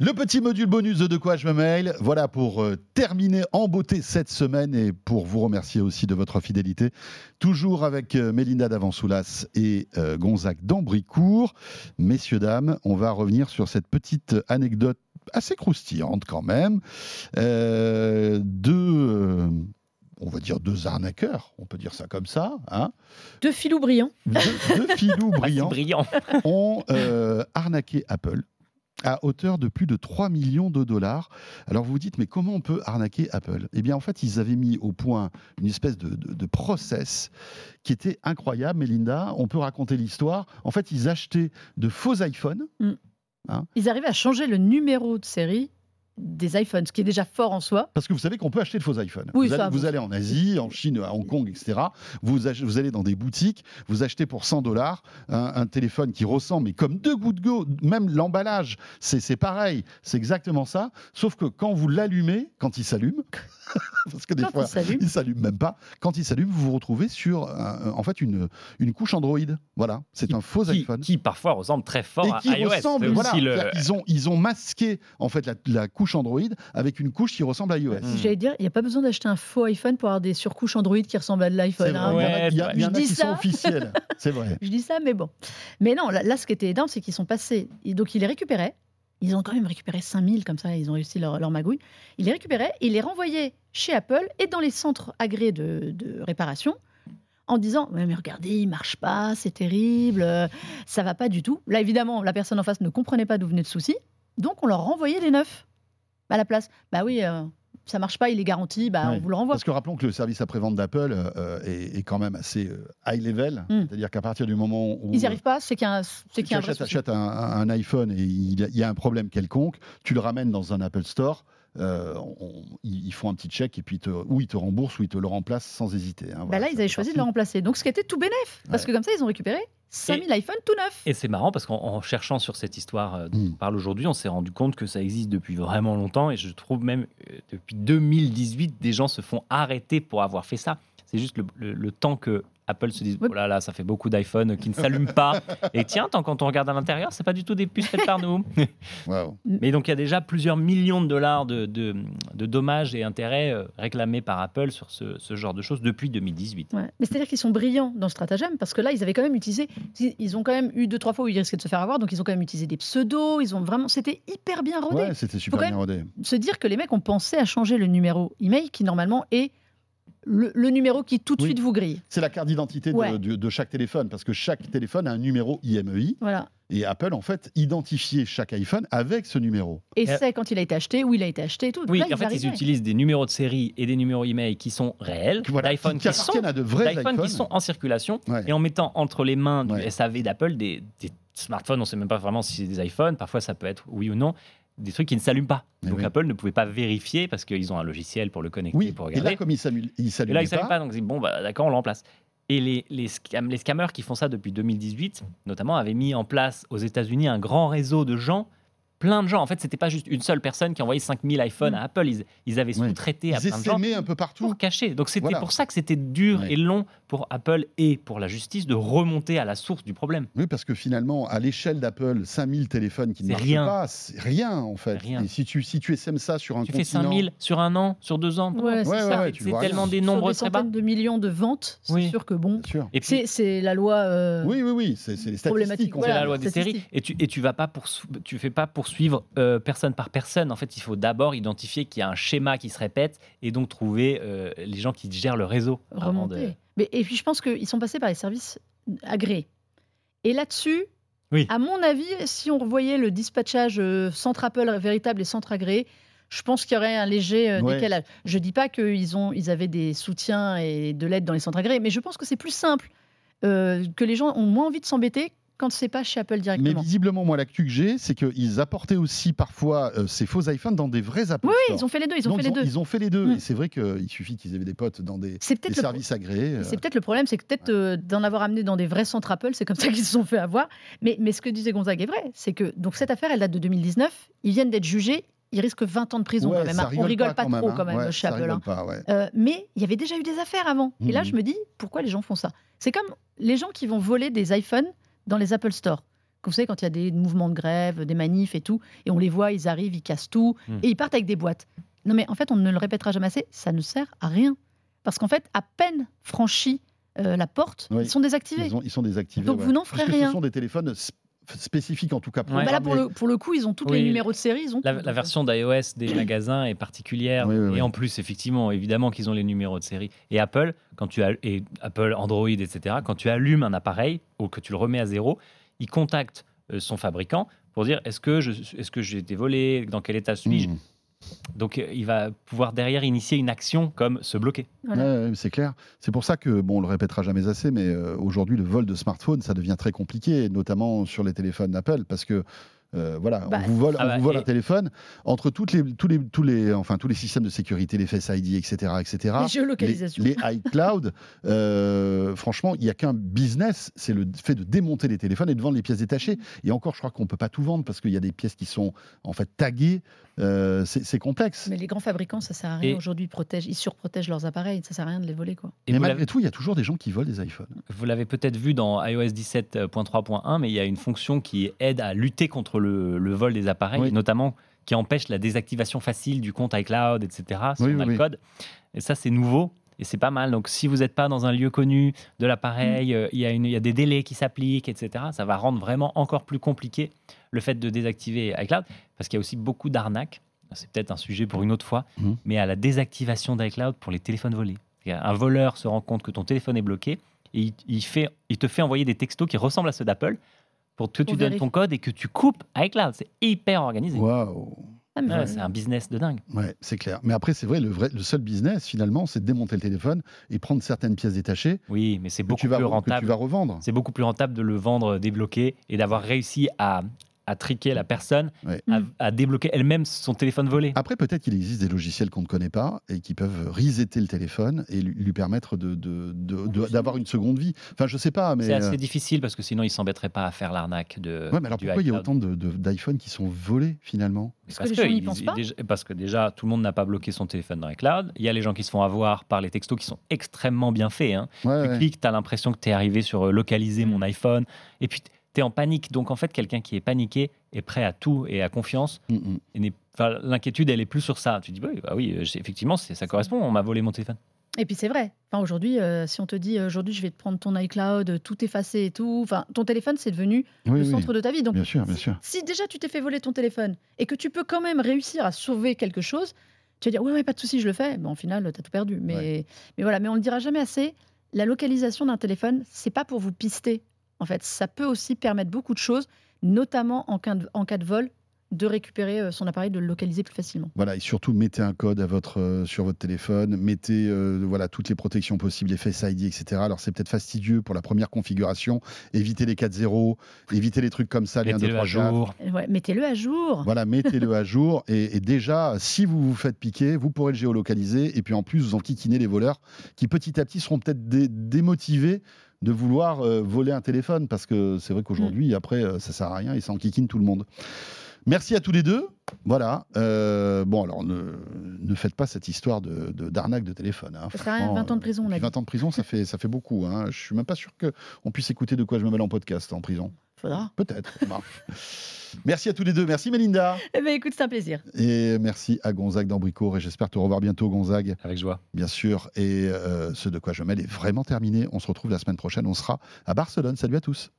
Le petit module bonus de De quoi je me mail, voilà pour euh, terminer en beauté cette semaine et pour vous remercier aussi de votre fidélité. Toujours avec euh, Mélinda Davansoulas et euh, Gonzague d'Ambricourt. Messieurs, dames, on va revenir sur cette petite anecdote assez croustillante quand même. Euh, de, euh, on va dire deux arnaqueurs, on peut dire ça comme ça. Hein Deux filous brillants. deux, deux filous brillants brillant. ont euh, arnaqué Apple à hauteur de plus de 3 millions de dollars. Alors vous vous dites, mais comment on peut arnaquer Apple? Eh bien, en fait, ils avaient mis au point une espèce de, de- de process qui était incroyable, Melinda. On peut raconter l'histoire. En fait, ils achetaient de faux iPhones. Ils arrivaient à changer le numéro de série des iPhones, ce qui est déjà fort en soi. Parce que vous savez qu'on peut acheter de faux iPhones. Oui, vous, ça, allez, vous bon. allez en Asie, en Chine, à Hong Kong, etc. Vous, allez dans des boutiques, vous achetez pour 100 dollars un, un téléphone qui ressemble, mais comme deux gouttes d'eau, même l'emballage, c'est c'est pareil, c'est exactement ça. Sauf que quand vous l'allumez, quand il s'allume, parce que des Quand fois, il s'allume. il s'allume même pas, quand il s'allume, vous vous retrouvez sur un- en fait une, une couche Android. Voilà, c'est un faux Qui, iPhone. qui parfois ressemble très fort Et à qui iOS. ressemble, voilà, le- qu'ils ont, ils ont masqué en fait la, la couche Android avec une couche qui ressemble à iOS. J'allais dire, il n'y a pas besoin d'acheter un faux iPhone pour avoir des surcouches Android qui ressemblent à de l'iPhone. hein. il y en a- Ouais, il y, a- il y en a je dis qui ça. sont officiels. C'est vrai. Je dis ça, mais bon. Mais non, là, là, ce qui était énorme, c'est qu'ils sont passés. et Donc, ils les récupéraient. Ils ont quand même récupéré 5000 comme ça, ils ont réussi leur, leur magouille. Ils les récupéraient, ils les renvoyaient chez Apple et dans les centres agréés de, de réparation en disant mais regardez, il marche pas, c'est terrible, ça va pas du tout. Là, évidemment, la personne en face ne comprenait pas d'où venait le souci, donc on leur renvoyait les neufs à la place. Bah oui, euh, ça marche pas, il est garanti, bah Ouais. on vous le renvoie. Parce que rappelons que le service après-vente d'Apple euh, est, est quand même assez euh, high level. Mm. C'est-à-dire qu'à partir du moment où Ils n'y arrivent pas, c'est qu'il y a un, c'est tu achètes, un, un iPhone et il y a un problème quelconque, tu le ramènes dans un Apple Store. Euh, on- ils ils font un petit check et puis ils te, ou ils te remboursent ou ils te le remplacent sans hésiter. hein. Bah là, ils avaient choisi de le remplacer. Donc, ce qui était tout bénef. Parce Ouais. que comme ça, ils ont récupéré 5000 iPhones tout neufs. Et c'est marrant parce qu'en en cherchant sur cette histoire euh, dont Mm. on parle aujourd'hui, on s'est rendu compte que ça existe depuis vraiment longtemps et je trouve même euh, depuis 2018, des gens se font arrêter pour avoir fait ça. C'est juste le, le- le temps que Apple se dise oh là là, ça fait beaucoup d'iPhone qui ne s'allument pas. Et tiens, tant quand on regarde à l'intérieur, c'est pas du tout des puces faites par nous. Mais donc il y a déjà plusieurs millions de dollars de, de- de dommages et intérêts euh, réclamés par Apple sur ce, ce genre de choses depuis 2018. Ouais. Mais c'est-à-dire qu'ils sont brillants dans ce stratagème parce que là, ils avaient quand même utilisé. Ils ont quand même eu deux, trois fois où ils risquaient de se faire avoir. Donc, ils ont quand même utilisé des pseudos. Ils ont vraiment. C'était hyper bien rodé. Ouais, c'était super quand bien rodé. Se dire que les mecs ont pensé à changer le numéro email qui, normalement, est le, le numéro qui tout de Oui. suite vous grille. C'est la carte d'identité de- Ouais. de, de chaque téléphone parce que chaque téléphone a un numéro IMEI Voilà. et Apple en fait identifiait chaque iPhone avec ce numéro. Et Euh, c'est quand il a été acheté, où il a été acheté et tout. Oui, Là, en fait, ils utilisent des numéros de série et des numéros email qui sont réels, Voilà, d'iPhone qui, qui, sont, appartiennent à de vrais iPhones. qui sont en circulation, Ouais. et en mettant entre les mains du Ouais. SAV d'Apple des, des smartphones, on ne sait même pas vraiment si c'est des iPhones, parfois ça peut être oui ou non, des trucs qui ne s'allument pas. Mais Donc oui. Apple ne pouvait pas vérifier parce qu'ils ont un logiciel pour le connecter, Oui, pour et regarder. là comme il Et s'allume ne savaient pas, donc ils disent, bon, bah, d'accord, on le remplace. Et les, les, scam- les scammers qui font ça depuis 2018, notamment, avaient mis en place aux États-Unis un grand réseau de gens, plein de gens. En fait, c'était pas juste une seule personne qui envoyait 5000 iPhones Mm. à Apple. Ils, ils avaient Ouais. sous-traité à Ils plein de gens un peu partout. pour cacher. Donc c'était Voilà. pour ça que c'était dur Ouais. et long pour Apple et pour la justice de remonter à la source du problème. Oui, parce que finalement, à l'échelle d'Apple, 5000 téléphones qui ne marchent rien. pas, c'est rien en fait. Rien. Et si tu, si tu ça sur un Tu fais continent... 5000 sur un an, sur deux ans. Ouais, c'est Ouais, ça. ouais, tellement rien. des Sur nombres des très bas. centaines de millions de ventes, c'est Oui. sûr que bon. Et puis, C'est c'est la loi. euh, Oui, oui, oui, c'est c'est les Problématique, statistiques. c'est la loi des séries. Et tu, et tu vas pas poursu- tu fais pas poursuivre euh, personne par personne. En fait, il faut d'abord identifier qu'il y a un schéma qui se répète et donc trouver euh, les gens qui gèrent le réseau. avant de-. Mais, et puis je pense qu'ils sont passés par les services agréés. Et là-dessus, Oui. à mon avis, si on revoyait le dispatchage euh, centre Apple véritable et centre agréé, je pense qu'il y aurait un léger euh, Ouais. décalage. Je dis pas qu'ils ont, ils avaient des soutiens et de l'aide dans les centres agréés, mais je pense que c'est plus simple, euh, que les gens ont moins envie de s'embêter quand c'est pas chez Apple Mais directement. visiblement, moi, l'actu que j'ai, c'est qu'ils apportaient aussi parfois euh, ces faux iPhones dans des vrais Apple Oui, ils ont fait les deux. Ils ont Donc, fait les deux. Ils ont fait les deux. Mm. Et c'est vrai qu'il suffit qu'ils aient des potes dans des, services agréés. euh, C'est peut-être le problème, c'est que peut-être euh, d'en avoir amené dans des vrais centres Apple, c'est comme ça qu'ils se sont fait avoir. Mais, mais ce que disait Gonzague est vrai, c'est que donc cette affaire, elle date de 2019. Ils viennent d'être jugés. Ils risquent 20 ans de prison ouais, quand même. ça hein. On rigole pas, trop hein. quand même Ouais, chez Apple. rigole hein. pas, ouais. Euh, mais il y avait déjà eu des affaires avant. Et là, je me dis, pourquoi les gens font ça? C'est comme les gens qui vont voler des iPhones dans les Apple Store. Vous savez, quand il y a des mouvements de grève, des manifs et tout, et on les voit, ils arrivent, ils cassent tout, Hmm. et ils partent avec des boîtes. Non, mais en fait, on ne le répétera jamais assez, ça ne sert à rien. Parce qu'en fait, à peine franchi euh, la porte, Oui. ils sont désactivés. Ils, ont- ils sont désactivés. Donc ouais. vous n'en ferez Puisque rien. Ce sont des téléphones sp- spécifiques, en tout cas. Ouais. Bah là, pour le, pour le coup, ils ont tous Oui. les numéros de série. Ils ont La, version d'iOS des magasins est particulière Oui, oui, et oui. en plus effectivement évidemment qu'ils ont les numéros de série et Apple quand tu as et Apple Android etc quand tu allumes un appareil ou que tu le remets à zéro il contacte euh, son fabricant pour dire est-ce que je est-ce que j'ai été volé dans quel état suis-je? Mmh. Donc euh, il va pouvoir derrière initier une action comme se bloquer Voilà. Ouais, ouais, c'est clair. C'est pour ça que, bon, on le répétera jamais assez, mais euh, aujourd'hui, le vol de smartphone, ça devient très compliqué, notamment sur les téléphones Apple, parce que. Euh, voilà, Bah, on vous vole, ah on bah, vous vole et- un téléphone entre toutes les, tous les, tous les, enfin tous les systèmes de sécurité, les Face ID, etc., etc. Les géolocalisations. Les, les iCloud, euh, franchement, il n'y a qu'un business, c'est le fait de démonter les téléphones et de vendre les pièces détachées. Et encore, je crois qu'on peut pas tout vendre parce qu'il y a des pièces qui sont en fait taguées. Euh, c'est complexe. Mais les grands fabricants, ça sert à rien aujourd'hui. Ils protègent, ils surprotègent leurs appareils. Ça sert à rien de les voler, quoi. et mais malgré tout, il y a toujours des gens qui volent des iPhones. Vous l'avez peut-être vu dans iOS 17.3.1, mais il y a une fonction qui aide à lutter contre le, le vol des appareils, Oui. notamment qui empêche la désactivation facile du compte iCloud, etc. Si Oui, on a oui, le oui. code. Et ça, c'est nouveau. Et c'est pas mal. Donc, si vous n'êtes pas dans un lieu connu de l'appareil, euh, il y, a y des délais qui s'appliquent, etc. Ça va rendre vraiment encore plus compliqué le fait de désactiver iCloud, parce qu'il y a aussi beaucoup d'arnaques. C'est peut-être un sujet pour une autre fois, Mhm. mais à la désactivation d'iCloud pour les téléphones volés. Un voleur se rend compte que ton téléphone est bloqué et il, il fait, il te fait envoyer des textos qui ressemblent à ceux d'Apple pour que tu donnes ton code et que tu coupes iCloud. C'est hyper organisé. Waouh! Ah, Ouais, c'est un business de dingue. Ouais, c'est clair. Mais après, c'est vrai, le, vrai, le seul business, finalement, c'est de démonter le téléphone et prendre certaines pièces détachées Oui, mais c'est beaucoup tu, vas, plus que tu rentable. vas revendre. C'est beaucoup plus rentable de le vendre débloqué et d'avoir réussi à, à triquer la personne, Ouais. à, Mm. à débloquer elle-même son téléphone volé. Après, peut-être qu'il existe des logiciels qu'on ne connaît pas et qui peuvent resetter le téléphone et lui, lui permettre de- de- de- de- d'avoir une seconde vie. Enfin, je sais pas, mais. C'est euh, assez difficile parce que sinon ils s'embêteraient pas à faire l'arnaque de. ouais, mais alors pourquoi il y a autant de- de- d'iPhone qui sont volés finalement? Parce que les gens n'y ils- pensent pas. déjà- parce que déjà, tout le monde n'a pas bloqué son téléphone dans iCloud. Il y a les gens qui se font avoir par les textos qui sont extrêmement bien faits. hein. Ouais, tu ouais. cliques, tu as l'impression que tu es arrivé sur euh, localiser Mm. mon iPhone. Et puis, tu es en panique. Donc, en fait, quelqu'un qui est paniqué est prêt à tout et à confiance. Mm, mm. Et n'est- enfin, L'inquiétude, elle est plus sur ça. Tu dis, bah oui, bah oui euh, effectivement, c'est- ça correspond. On m'a volé mon téléphone. Et puis c'est vrai. Enfin, aujourd'hui, euh, si on te dit aujourd'hui je vais te prendre ton iCloud, tout effacé et tout, enfin, ton téléphone c'est devenu Oui, le oui, centre de ta vie. Donc bien sûr, bien sûr. si déjà tu t'es fait voler ton téléphone et que tu peux quand même réussir à sauver quelque chose, tu vas dire ouais, ouais pas de souci, je le fais. Bon, au final, tu as tout perdu. Mais, mais voilà, mais on le dira jamais assez. La localisation d'un téléphone, c'est pas pour vous pister. En fait, ça peut aussi permettre beaucoup de choses, notamment en cas de, vol, de récupérer euh, son appareil, de le localiser plus facilement. Voilà, et surtout mettez un code à votre, euh, sur votre téléphone, mettez euh, voilà, toutes les protections possibles, les Face ID, etc. Alors c'est peut-être fastidieux pour la première configuration, évitez les 4.0, évitez les trucs comme ça, les 1, 2, Mettez-le 3, à 4. jour. Ouais, Mettez-le à jour. Voilà, mettez-le à jour. Et, et déjà, si vous vous faites piquer, vous pourrez le géolocaliser. Et puis en plus, vous enquiquinez les voleurs qui petit à petit seront peut-être dé- démotivés de vouloir euh, voler un téléphone. Parce que c'est vrai qu'aujourd'hui, après, euh, ça sert à rien et ça enquiquine tout le monde. Merci à tous les deux. Voilà. Euh, bon, alors ne, ne faites pas cette histoire de, de- d'arnaque de téléphone. hein. Ça sert à rien, Franchement, 20 ans de prison, on a puis dit. 20 ans de prison, ça fait, ça fait beaucoup. Hein. Je suis même pas sûr qu'on puisse écouter de quoi je me mêle en podcast en prison. Faudra. Peut-être. Merci à tous les deux. Merci Mélinda. Eh ben, écoute, c'est un plaisir. Et merci à Gonzague d'Ambricourt. Et j'espère te revoir bientôt, Gonzague, Avec joie. bien sûr. Et euh, ce de quoi je mêle est vraiment terminé. On se retrouve la semaine prochaine. On sera à Barcelone. Salut à tous.